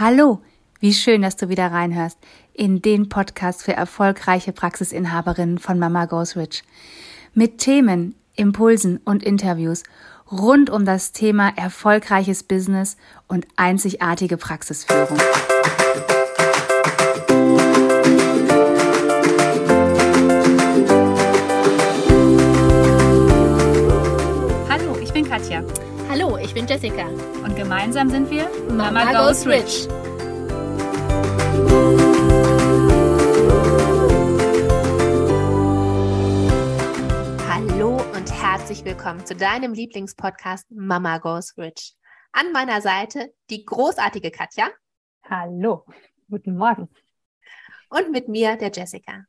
Hallo, wie schön, dass du wieder reinhörst in den Podcast für erfolgreiche Praxisinhaberinnen von Mama Goes Rich. Mit Themen, Impulsen und Interviews rund um das Thema erfolgreiches Business und einzigartige Praxisführung. Hallo, ich bin Katja. Hallo, ich bin Jessica. Und gemeinsam sind wir Mama, Mama Goes Rich. Hallo und herzlich willkommen zu deinem Lieblingspodcast Mama Goes Rich. An meiner Seite die großartige Katja. Hallo, guten Morgen. Und mit mir der Jessica.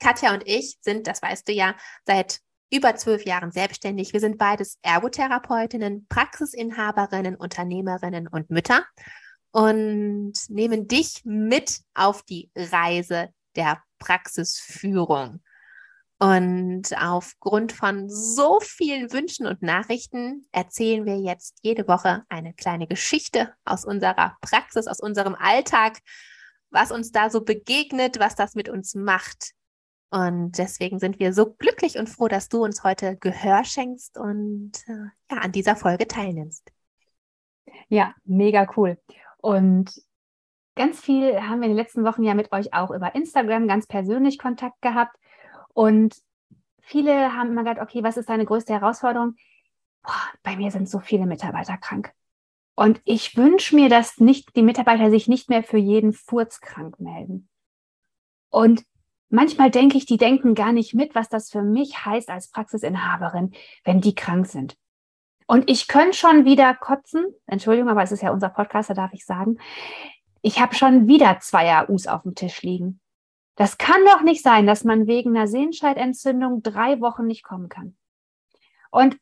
Katja und ich sind, das weißt du ja, seit über zwölf Jahren selbstständig. Wir sind beides Ergotherapeutinnen, Praxisinhaberinnen, Unternehmerinnen und Mütter und nehmen dich mit auf die Reise der Praxisführung. Und aufgrund von so vielen Wünschen und Nachrichten erzählen wir jetzt jede Woche eine kleine Geschichte aus unserer Praxis, aus unserem Alltag, was uns da so begegnet, was das mit uns macht. Und deswegen sind wir so glücklich und froh, dass du uns heute Gehör schenkst und äh, ja, an dieser Folge teilnimmst. Ja, mega cool. Und ganz viel haben wir in den letzten Wochen ja mit euch auch über Instagram ganz persönlich Kontakt gehabt. Und viele haben immer gesagt, okay, was ist deine größte Herausforderung? Boah, bei mir sind so viele Mitarbeiter krank. Und ich wünsche mir, dass nicht die Mitarbeiter sich nicht mehr für jeden Furz krank melden. Und manchmal denke ich, die denken gar nicht mit, was das für mich heißt als Praxisinhaberin, wenn die krank sind. Und ich könnte schon wieder kotzen. Entschuldigung, aber es ist ja unser Podcast, da darf ich sagen. Ich habe schon wieder zwei AUs auf dem Tisch liegen. Das kann doch nicht sein, dass man wegen einer Sehenscheidentzündung drei Wochen nicht kommen kann. Und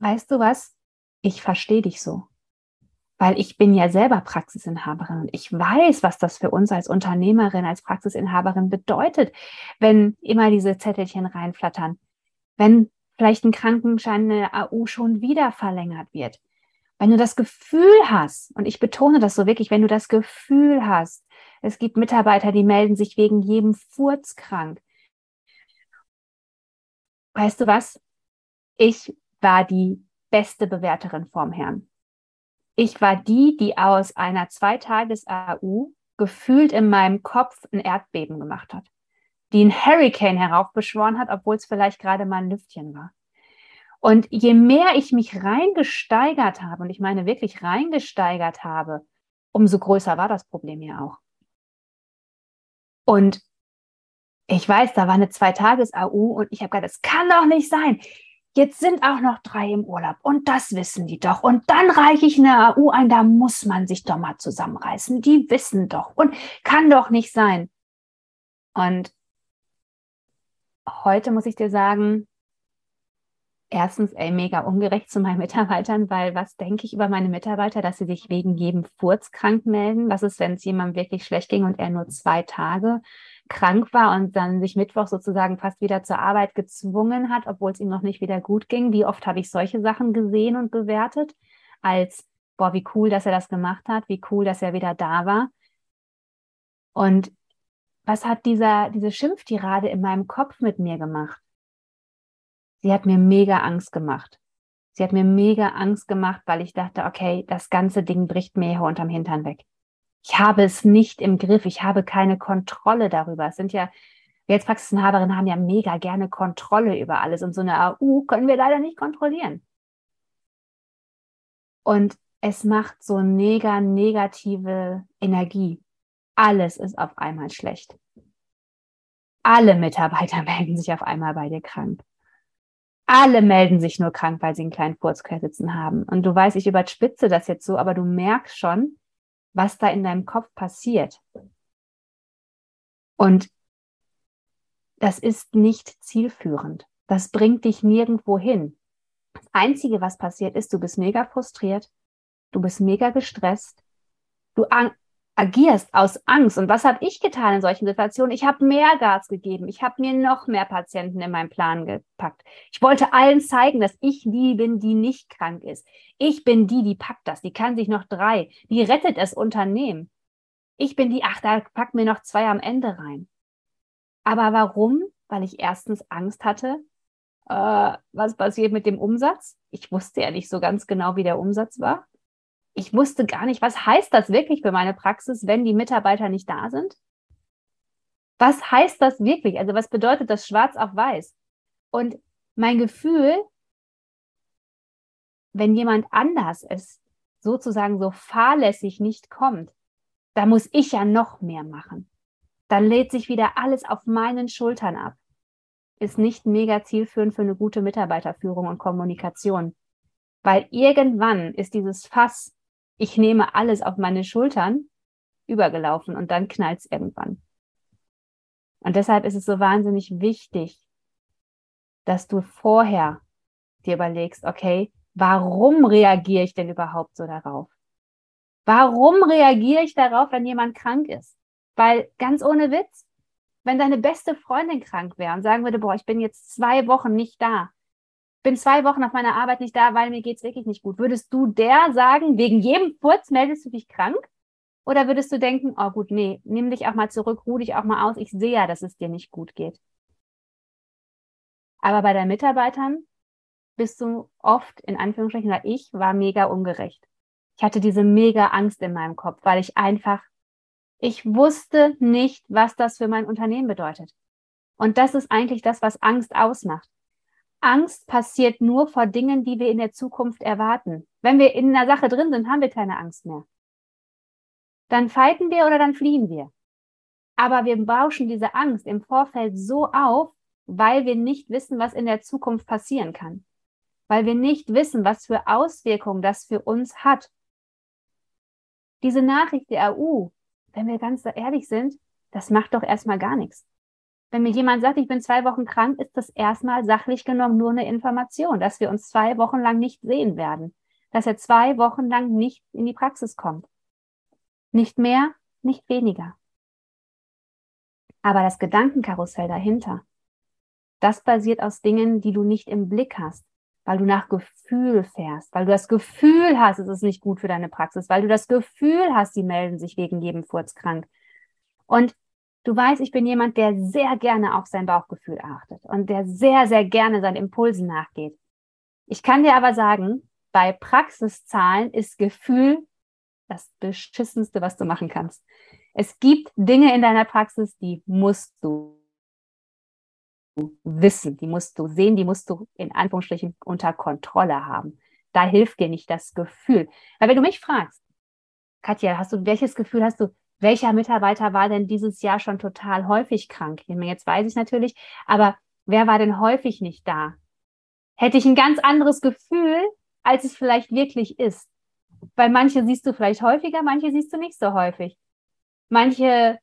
weißt du was? Ich verstehe dich so weil ich bin ja selber Praxisinhaberin und ich weiß, was das für uns als Unternehmerin, als Praxisinhaberin bedeutet, wenn immer diese Zettelchen reinflattern, wenn vielleicht ein Krankenschein, eine AU schon wieder verlängert wird. Wenn du das Gefühl hast, und ich betone das so wirklich, wenn du das Gefühl hast, es gibt Mitarbeiter, die melden sich wegen jedem Furz krank. Weißt du was? Ich war die beste Bewerterin vorm Herrn. Ich war die, die aus einer Zweitages-AU gefühlt in meinem Kopf ein Erdbeben gemacht hat, die einen Hurricane heraufbeschworen hat, obwohl es vielleicht gerade mal ein Lüftchen war. Und je mehr ich mich reingesteigert habe, und ich meine wirklich reingesteigert habe, umso größer war das Problem ja auch. Und ich weiß, da war eine Zweitages-AU und ich habe gedacht, das kann doch nicht sein. Jetzt sind auch noch drei im Urlaub und das wissen die doch. Und dann reiche ich eine AU ein, da muss man sich doch mal zusammenreißen. Die wissen doch und kann doch nicht sein. Und heute muss ich dir sagen, erstens, ey, mega ungerecht zu meinen Mitarbeitern, weil was denke ich über meine Mitarbeiter, dass sie sich wegen jedem Furz krank melden? Was ist, wenn es jemandem wirklich schlecht ging und er nur zwei Tage krank war und dann sich Mittwoch sozusagen fast wieder zur Arbeit gezwungen hat, obwohl es ihm noch nicht wieder gut ging. Wie oft habe ich solche Sachen gesehen und bewertet als, boah, wie cool, dass er das gemacht hat, wie cool, dass er wieder da war. Und was hat dieser, diese Schimpftirade in meinem Kopf mit mir gemacht? Sie hat mir mega Angst gemacht. Sie hat mir mega Angst gemacht, weil ich dachte, okay, das ganze Ding bricht mir hier unterm Hintern weg ich habe es nicht im Griff, ich habe keine Kontrolle darüber. Es sind ja, wir als Praxisinhaberinnen haben ja mega gerne Kontrolle über alles und so eine AU können wir leider nicht kontrollieren. Und es macht so mega negative Energie. Alles ist auf einmal schlecht. Alle Mitarbeiter melden sich auf einmal bei dir krank. Alle melden sich nur krank, weil sie einen kleinen Furzquer sitzen haben. Und du weißt, ich überspitze das jetzt so, aber du merkst schon, was da in deinem Kopf passiert. Und das ist nicht zielführend. Das bringt dich nirgendwo hin. Das Einzige, was passiert ist, du bist mega frustriert, du bist mega gestresst, du agierst aus Angst. Und was habe ich getan in solchen Situationen? Ich habe mehr Gas gegeben. Ich habe mir noch mehr Patienten in meinen Plan gepackt. Ich wollte allen zeigen, dass ich die bin, die nicht krank ist. Ich bin die, die packt das. Die kann sich noch drei. Die rettet das Unternehmen. Ich bin die, ach, da packen wir noch zwei am Ende rein. Aber warum? Weil ich erstens Angst hatte, äh, was passiert mit dem Umsatz. Ich wusste ja nicht so ganz genau, wie der Umsatz war. Ich wusste gar nicht, was heißt das wirklich für meine Praxis, wenn die Mitarbeiter nicht da sind? Was heißt das wirklich? Also was bedeutet das schwarz auf weiß? Und mein Gefühl, wenn jemand anders es sozusagen so fahrlässig nicht kommt, da muss ich ja noch mehr machen. Dann lädt sich wieder alles auf meinen Schultern ab. Ist nicht mega zielführend für eine gute Mitarbeiterführung und Kommunikation. Weil irgendwann ist dieses Fass, ich nehme alles auf meine Schultern, übergelaufen und dann knallt es irgendwann. Und deshalb ist es so wahnsinnig wichtig, dass du vorher dir überlegst, okay, warum reagiere ich denn überhaupt so darauf? Warum reagiere ich darauf, wenn jemand krank ist? Weil ganz ohne Witz, wenn deine beste Freundin krank wäre und sagen würde, boah, ich bin jetzt zwei Wochen nicht da, bin zwei Wochen auf meiner Arbeit nicht da, weil mir geht's wirklich nicht gut, würdest du der sagen, wegen jedem Furz meldest du dich krank? Oder würdest du denken, oh gut, nee, nimm dich auch mal zurück, ruh dich auch mal aus, ich sehe ja, dass es dir nicht gut geht. Aber bei deinen Mitarbeitern bist du oft, in Anführungsstrichen, oder ich war mega ungerecht. Ich hatte diese mega Angst in meinem Kopf, weil ich einfach, ich wusste nicht, was das für mein Unternehmen bedeutet. Und das ist eigentlich das, was Angst ausmacht. Angst passiert nur vor Dingen, die wir in der Zukunft erwarten. Wenn wir in einer Sache drin sind, haben wir keine Angst mehr. Dann fighten wir oder dann fliehen wir. Aber wir bauschen diese Angst im Vorfeld so auf, weil wir nicht wissen, was in der Zukunft passieren kann. Weil wir nicht wissen, was für Auswirkungen das für uns hat. Diese Nachricht der AU, wenn wir ganz ehrlich sind, das macht doch erstmal gar nichts. Wenn mir jemand sagt, ich bin zwei Wochen krank, ist das erstmal sachlich genommen nur eine Information, dass wir uns zwei Wochen lang nicht sehen werden, dass er zwei Wochen lang nicht in die Praxis kommt. Nicht mehr, nicht weniger. Aber das Gedankenkarussell dahinter, das basiert aus Dingen, die du nicht im Blick hast, weil du nach Gefühl fährst, weil du das Gefühl hast, es ist nicht gut für deine Praxis, weil du das Gefühl hast, die melden sich wegen jedem Furz krank. Und du weißt, ich bin jemand, der sehr gerne auf sein Bauchgefühl achtet und der sehr, sehr gerne seinen Impulsen nachgeht. Ich kann dir aber sagen, bei Praxiszahlen ist Gefühl das Beschissenste, was du machen kannst. Es gibt Dinge in deiner Praxis, die musst du wissen, die musst du sehen, die musst du in Anführungsstrichen unter Kontrolle haben. Da hilft dir nicht das Gefühl. Weil wenn du mich fragst, Katja, hast du, welches Gefühl hast du, welcher Mitarbeiter war denn dieses Jahr schon total häufig krank? Jetzt weiß ich natürlich, aber wer war denn häufig nicht da? Hätte ich ein ganz anderes Gefühl, als es vielleicht wirklich ist. Weil manche siehst du vielleicht häufiger, manche siehst du nicht so häufig. Manche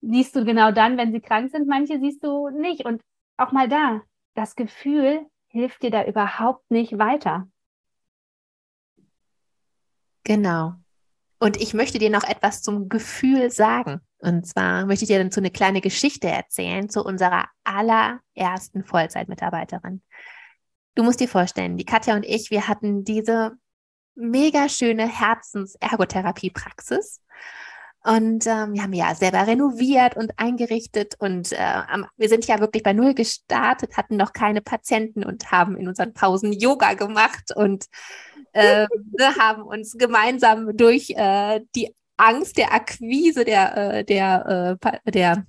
siehst du genau dann, wenn sie krank sind, manche siehst du nicht. Und auch mal da, das Gefühl hilft dir da überhaupt nicht weiter. Genau. Und ich möchte dir noch etwas zum Gefühl sagen. Und zwar möchte ich dir dazu eine kleine Geschichte erzählen zu unserer allerersten Vollzeitmitarbeiterin. Du musst dir vorstellen, die Katja und ich, wir hatten diese mega schöne Herzens-Ergotherapie-Praxis. Und ähm, wir haben ja selber renoviert und eingerichtet und äh, wir sind ja wirklich bei Null gestartet, hatten noch keine Patienten und haben in unseren Pausen Yoga gemacht und äh, haben uns gemeinsam durch äh, die Angst der Akquise, der, äh, der, äh, der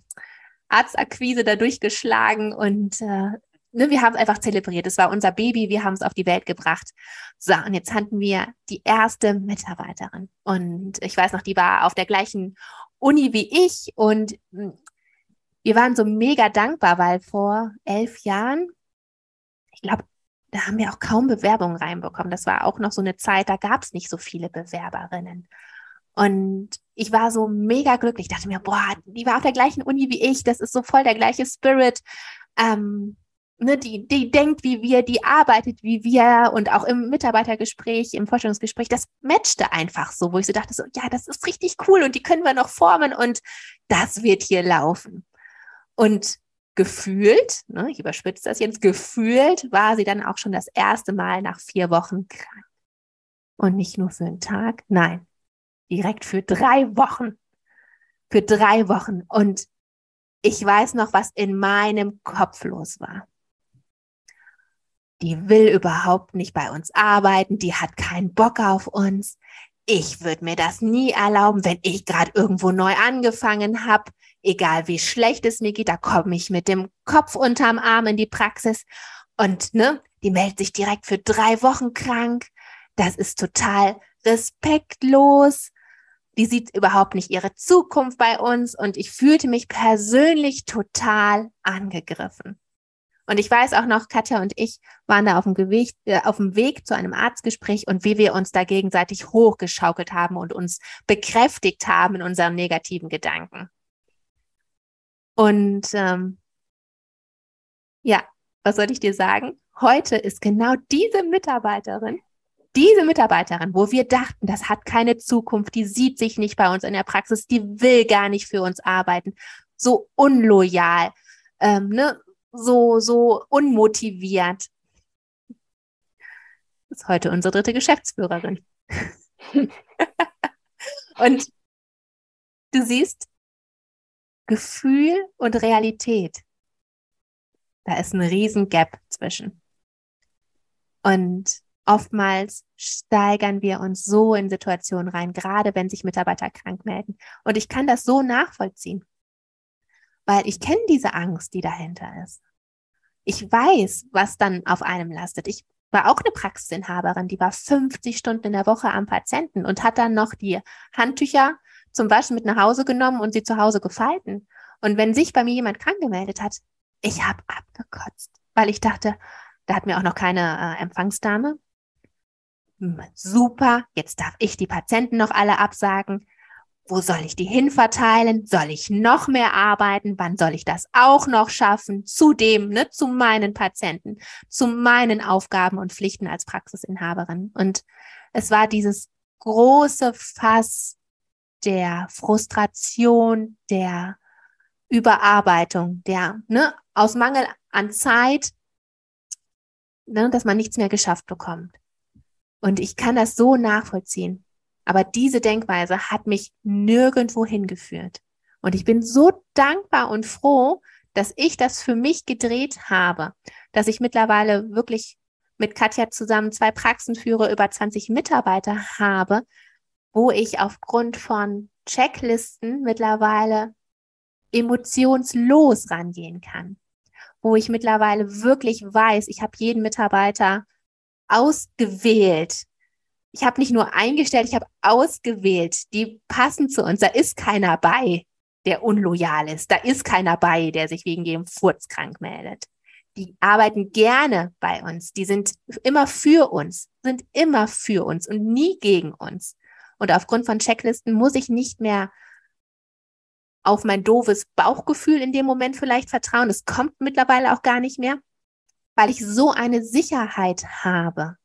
Arztakquise da durchgeschlagen und äh, ne, wir haben es einfach zelebriert. Es war unser Baby, wir haben es auf die Welt gebracht. So, und jetzt hatten wir die erste Mitarbeiterin. Und ich weiß noch, die war auf der gleichen Uni wie ich. Und hm, wir waren so mega dankbar, weil vor elf Jahren, ich glaube, da haben wir auch kaum Bewerbungen reinbekommen. Das war auch noch so eine Zeit, da gab es nicht so viele Bewerberinnen. Und ich war so mega glücklich. Ich dachte mir, boah, die war auf der gleichen Uni wie ich. Das ist so voll der gleiche Spirit. Ähm, ne, die, die denkt wie wir, die arbeitet wie wir und auch im Mitarbeitergespräch, im Vorstellungsgespräch, das matchte einfach so, wo ich so dachte, so, ja, das ist richtig cool und die können wir noch formen und das wird hier laufen. Und gefühlt, ne, ich überspitze das jetzt, gefühlt war sie dann auch schon das erste Mal nach vier Wochen krank. Und nicht nur für einen Tag, nein, Direkt für drei Wochen. Für drei Wochen. Und ich weiß noch, was in meinem Kopf los war. Die will überhaupt nicht bei uns arbeiten, die hat keinen Bock auf uns. Ich würde mir das nie erlauben, wenn ich gerade irgendwo neu angefangen habe. Egal wie schlecht es mir geht, da komme ich mit dem Kopf unterm Arm in die Praxis. Und ne, die meldet sich direkt für drei Wochen krank. Das ist total respektlos die sieht überhaupt nicht ihre Zukunft bei uns und ich fühlte mich persönlich total angegriffen. Und ich weiß auch noch, Katja und ich waren da auf dem, Gewicht, äh, auf dem Weg zu einem Arztgespräch und wie wir uns da gegenseitig hochgeschaukelt haben und uns bekräftigt haben in unseren negativen Gedanken. Und ähm, ja, was soll ich dir sagen? Heute ist genau diese Mitarbeiterin diese Mitarbeiterin, wo wir dachten, das hat keine Zukunft, die sieht sich nicht bei uns in der Praxis, die will gar nicht für uns arbeiten, so unloyal, ähm, ne? so, so unmotiviert. Das ist heute unsere dritte Geschäftsführerin. und du siehst, Gefühl und Realität, da ist ein riesen Gap zwischen. Und oftmals steigern wir uns so in Situationen rein, gerade wenn sich Mitarbeiter krank melden. Und ich kann das so nachvollziehen, weil ich kenne diese Angst, die dahinter ist. Ich weiß, was dann auf einem lastet. Ich war auch eine Praxisinhaberin, die war 50 Stunden in der Woche am Patienten und hat dann noch die Handtücher zum Waschen mit nach Hause genommen und sie zu Hause gefalten. Und wenn sich bei mir jemand krank gemeldet hat, ich habe abgekotzt, weil ich dachte, da hat mir auch noch keine äh, Empfangsdame super, jetzt darf ich die Patienten noch alle absagen. Wo soll ich die hinverteilen? Soll ich noch mehr arbeiten? Wann soll ich das auch noch schaffen? Zudem, ne, zu meinen Patienten, zu meinen Aufgaben und Pflichten als Praxisinhaberin. Und es war dieses große Fass der Frustration, der Überarbeitung, der, ne, aus Mangel an Zeit, ne, dass man nichts mehr geschafft bekommt. Und ich kann das so nachvollziehen. Aber diese Denkweise hat mich nirgendwo hingeführt. Und ich bin so dankbar und froh, dass ich das für mich gedreht habe, dass ich mittlerweile wirklich mit Katja zusammen zwei Praxen führe, über 20 Mitarbeiter habe, wo ich aufgrund von Checklisten mittlerweile emotionslos rangehen kann, wo ich mittlerweile wirklich weiß, ich habe jeden Mitarbeiter ausgewählt. Ich habe nicht nur eingestellt, ich habe ausgewählt. Die passen zu uns. Da ist keiner bei, der unloyal ist. Da ist keiner bei, der sich wegen jedem Furz krank meldet. Die arbeiten gerne bei uns. Die sind immer für uns, sind immer für uns und nie gegen uns. Und aufgrund von Checklisten muss ich nicht mehr auf mein doofes Bauchgefühl in dem Moment vielleicht vertrauen. Es kommt mittlerweile auch gar nicht mehr, weil ich so eine Sicherheit habe.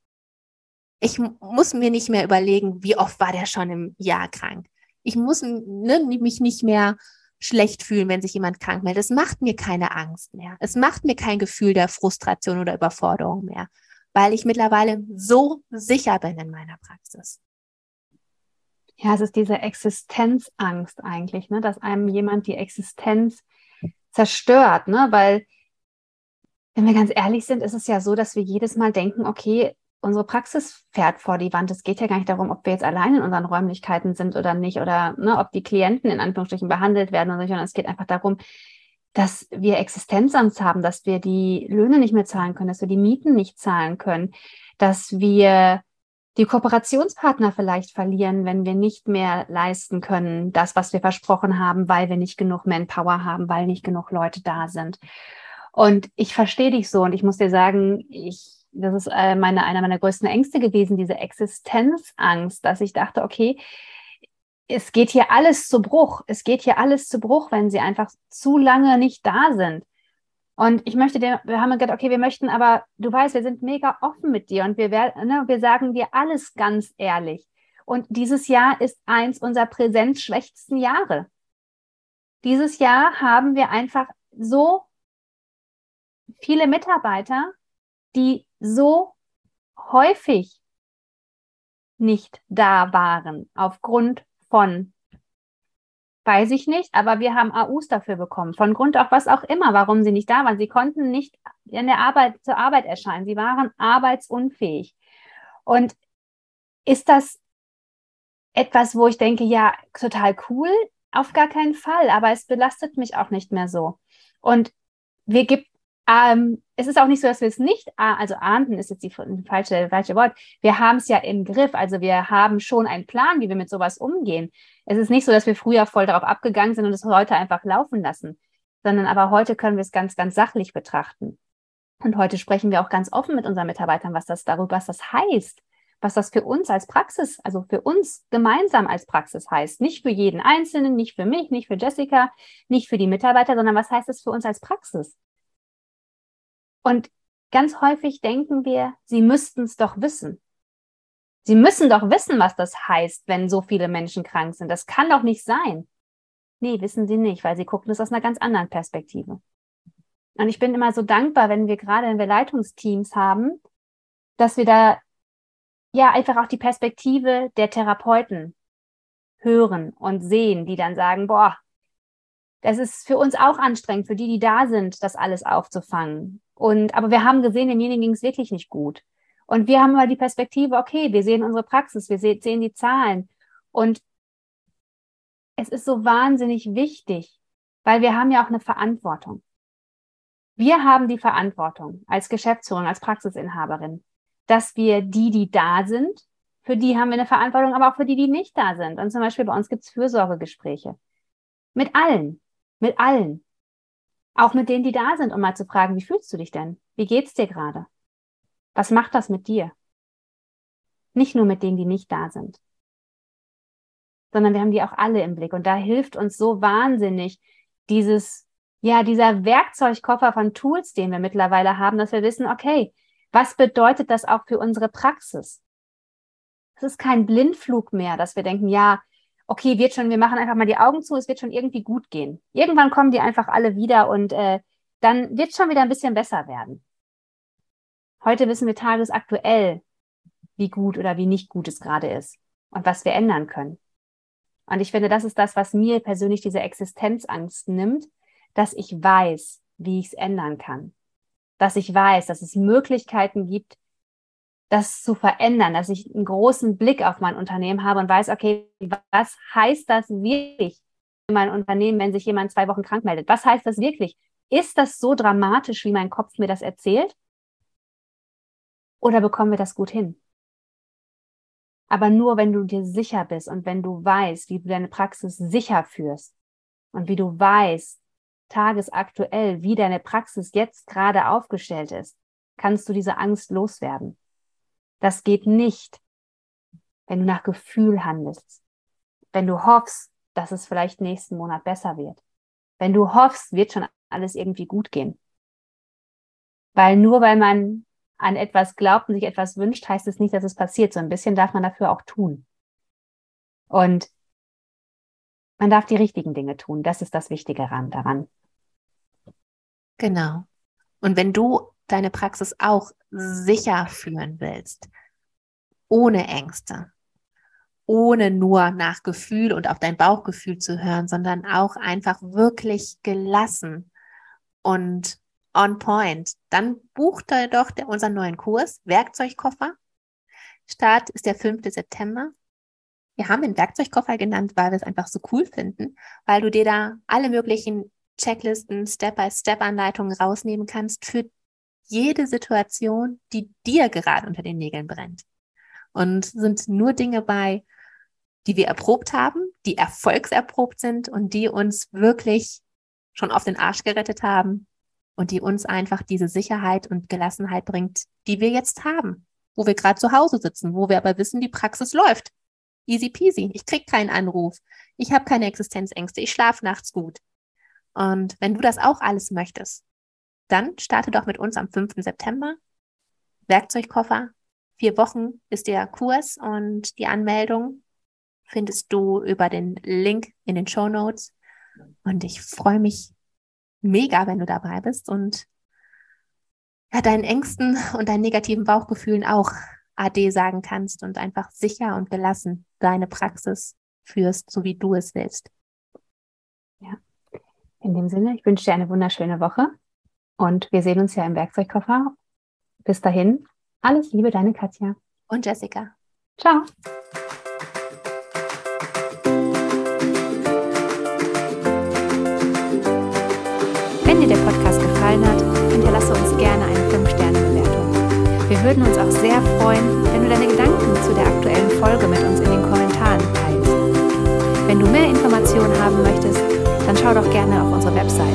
Ich muss mir nicht mehr überlegen, wie oft war der schon im Jahr krank. Ich muss ne, mich nicht mehr schlecht fühlen, wenn sich jemand krank meldet. Es macht mir keine Angst mehr. Es macht mir kein Gefühl der Frustration oder Überforderung mehr, weil ich mittlerweile so sicher bin in meiner Praxis. Ja, es ist diese Existenzangst eigentlich, ne? dass einem jemand die Existenz zerstört, ne? weil wenn wir ganz ehrlich sind, ist es ja so, dass wir jedes Mal denken, okay, unsere Praxis fährt vor die Wand. Es geht ja gar nicht darum, ob wir jetzt allein in unseren Räumlichkeiten sind oder nicht oder ne, ob die Klienten in Anführungsstrichen behandelt werden oder nicht, sondern es geht einfach darum, dass wir Existenzangst haben, dass wir die Löhne nicht mehr zahlen können, dass wir die Mieten nicht zahlen können, dass wir die Kooperationspartner vielleicht verlieren, wenn wir nicht mehr leisten können, das, was wir versprochen haben, weil wir nicht genug Manpower haben, weil nicht genug Leute da sind. Und ich verstehe dich so und ich muss dir sagen, ich, das ist äh, meine, einer meiner größten Ängste gewesen, diese Existenzangst, dass ich dachte, okay, es geht hier alles zu Bruch. Es geht hier alles zu Bruch, wenn sie einfach zu lange nicht da sind. Und ich möchte dir, wir haben gesagt, okay, wir möchten aber, du weißt, wir sind mega offen mit dir und wir, ne, wir sagen dir alles ganz ehrlich. Und dieses Jahr ist eins unserer präsenzschwächsten Jahre. Dieses Jahr haben wir einfach so viele Mitarbeiter, die so häufig nicht da waren aufgrund von Weiß ich nicht, aber wir haben AUs dafür bekommen. Von Grund auf was auch immer, warum sie nicht da waren. Sie konnten nicht in der Arbeit zur Arbeit erscheinen. Sie waren arbeitsunfähig. Und ist das etwas, wo ich denke, ja, total cool? Auf gar keinen Fall, aber es belastet mich auch nicht mehr so. Und wir gibt, ähm, es ist auch nicht so, dass wir es nicht, also ahnden ist jetzt die falsche, falsche Wort. Wir haben es ja im Griff. Also wir haben schon einen Plan, wie wir mit sowas umgehen. Es ist nicht so, dass wir früher voll darauf abgegangen sind und es heute einfach laufen lassen, sondern aber heute können wir es ganz, ganz sachlich betrachten. Und heute sprechen wir auch ganz offen mit unseren Mitarbeitern, was das darüber, was das heißt, was das für uns als Praxis, also für uns gemeinsam als Praxis heißt. Nicht für jeden Einzelnen, nicht für mich, nicht für Jessica, nicht für die Mitarbeiter, sondern was heißt es für uns als Praxis? Und ganz häufig denken wir, sie müssten es doch wissen. Sie müssen doch wissen, was das heißt, wenn so viele Menschen krank sind. Das kann doch nicht sein. Nee, wissen sie nicht, weil sie gucken das aus einer ganz anderen Perspektive. Und ich bin immer so dankbar, wenn wir gerade, wenn wir Leitungsteams haben, dass wir da ja einfach auch die Perspektive der Therapeuten hören und sehen, die dann sagen, boah, das ist für uns auch anstrengend, für die, die da sind, das alles aufzufangen. Und, aber wir haben gesehen, demjenigen ging es wirklich nicht gut. Und wir haben mal die Perspektive, okay, wir sehen unsere Praxis, wir sehen die Zahlen. Und es ist so wahnsinnig wichtig, weil wir haben ja auch eine Verantwortung. Wir haben die Verantwortung als Geschäftsführerin, als Praxisinhaberin, dass wir die, die da sind, für die haben wir eine Verantwortung, aber auch für die, die nicht da sind. Und zum Beispiel bei uns gibt es Fürsorgegespräche. Mit allen, mit allen. Auch mit denen, die da sind, um mal zu fragen, wie fühlst du dich denn? Wie geht's dir gerade? Was macht das mit dir? Nicht nur mit denen, die nicht da sind, sondern wir haben die auch alle im Blick. Und da hilft uns so wahnsinnig dieses, ja, dieser Werkzeugkoffer von Tools, den wir mittlerweile haben, dass wir wissen, okay, was bedeutet das auch für unsere Praxis? Es ist kein Blindflug mehr, dass wir denken, ja, okay, wird schon, wir machen einfach mal die Augen zu, es wird schon irgendwie gut gehen. Irgendwann kommen die einfach alle wieder und äh, dann wird es schon wieder ein bisschen besser werden. Heute wissen wir tagesaktuell, wie gut oder wie nicht gut es gerade ist und was wir ändern können. Und ich finde, das ist das, was mir persönlich diese Existenzangst nimmt, dass ich weiß, wie ich es ändern kann. Dass ich weiß, dass es Möglichkeiten gibt, das zu verändern, dass ich einen großen Blick auf mein Unternehmen habe und weiß, okay, was heißt das wirklich für mein Unternehmen, wenn sich jemand zwei Wochen krank meldet? Was heißt das wirklich? Ist das so dramatisch, wie mein Kopf mir das erzählt? Oder bekommen wir das gut hin? Aber nur, wenn du dir sicher bist und wenn du weißt, wie du deine Praxis sicher führst und wie du weißt, tagesaktuell, wie deine Praxis jetzt gerade aufgestellt ist, kannst du diese Angst loswerden. Das geht nicht, wenn du nach Gefühl handelst, wenn du hoffst, dass es vielleicht nächsten Monat besser wird, wenn du hoffst, wird schon alles irgendwie gut gehen. Weil nur weil man an etwas glaubt und sich etwas wünscht, heißt es nicht, dass es passiert. So ein bisschen darf man dafür auch tun. Und man darf die richtigen Dinge tun. Das ist das Wichtige daran. Genau. Und wenn du deine Praxis auch sicher führen willst, ohne Ängste, ohne nur nach Gefühl und auf dein Bauchgefühl zu hören, sondern auch einfach wirklich gelassen und on point, dann bucht er doch der, unseren neuen Kurs Werkzeugkoffer. Start ist der 5. September. Wir haben den Werkzeugkoffer genannt, weil wir es einfach so cool finden, weil du dir da alle möglichen Checklisten, Step-by-Step-Anleitungen rausnehmen kannst für jede Situation, die dir gerade unter den Nägeln brennt. Und sind nur Dinge bei, die wir erprobt haben, die erfolgserprobt sind und die uns wirklich schon auf den Arsch gerettet haben und die uns einfach diese Sicherheit und Gelassenheit bringt, die wir jetzt haben, wo wir gerade zu Hause sitzen, wo wir aber wissen, die Praxis läuft. Easy peasy. Ich krieg keinen Anruf. Ich habe keine Existenzängste. Ich schlafe nachts gut. Und wenn du das auch alles möchtest, dann starte doch mit uns am 5. September. Werkzeugkoffer. Vier Wochen ist der Kurs und die Anmeldung findest du über den Link in den Show Notes. Und ich freue mich mega, wenn du dabei bist und ja, deinen Ängsten und deinen negativen Bauchgefühlen auch AD sagen kannst und einfach sicher und gelassen deine Praxis führst, so wie du es willst. Ja. In dem Sinne, ich wünsche dir eine wunderschöne Woche und wir sehen uns ja im Werkzeugkoffer. Bis dahin, alles Liebe, deine Katja. Und Jessica. Ciao. Wenn dir der Podcast gefallen hat, hinterlasse uns gerne eine 5-Sterne-Bewertung. Wir würden uns auch sehr freuen, wenn du deine Gedanken zu der aktuellen Folge mit uns in den Kommentaren teilst. Wenn du mehr Informationen haben möchtest, dann schau doch gerne auf unsere Website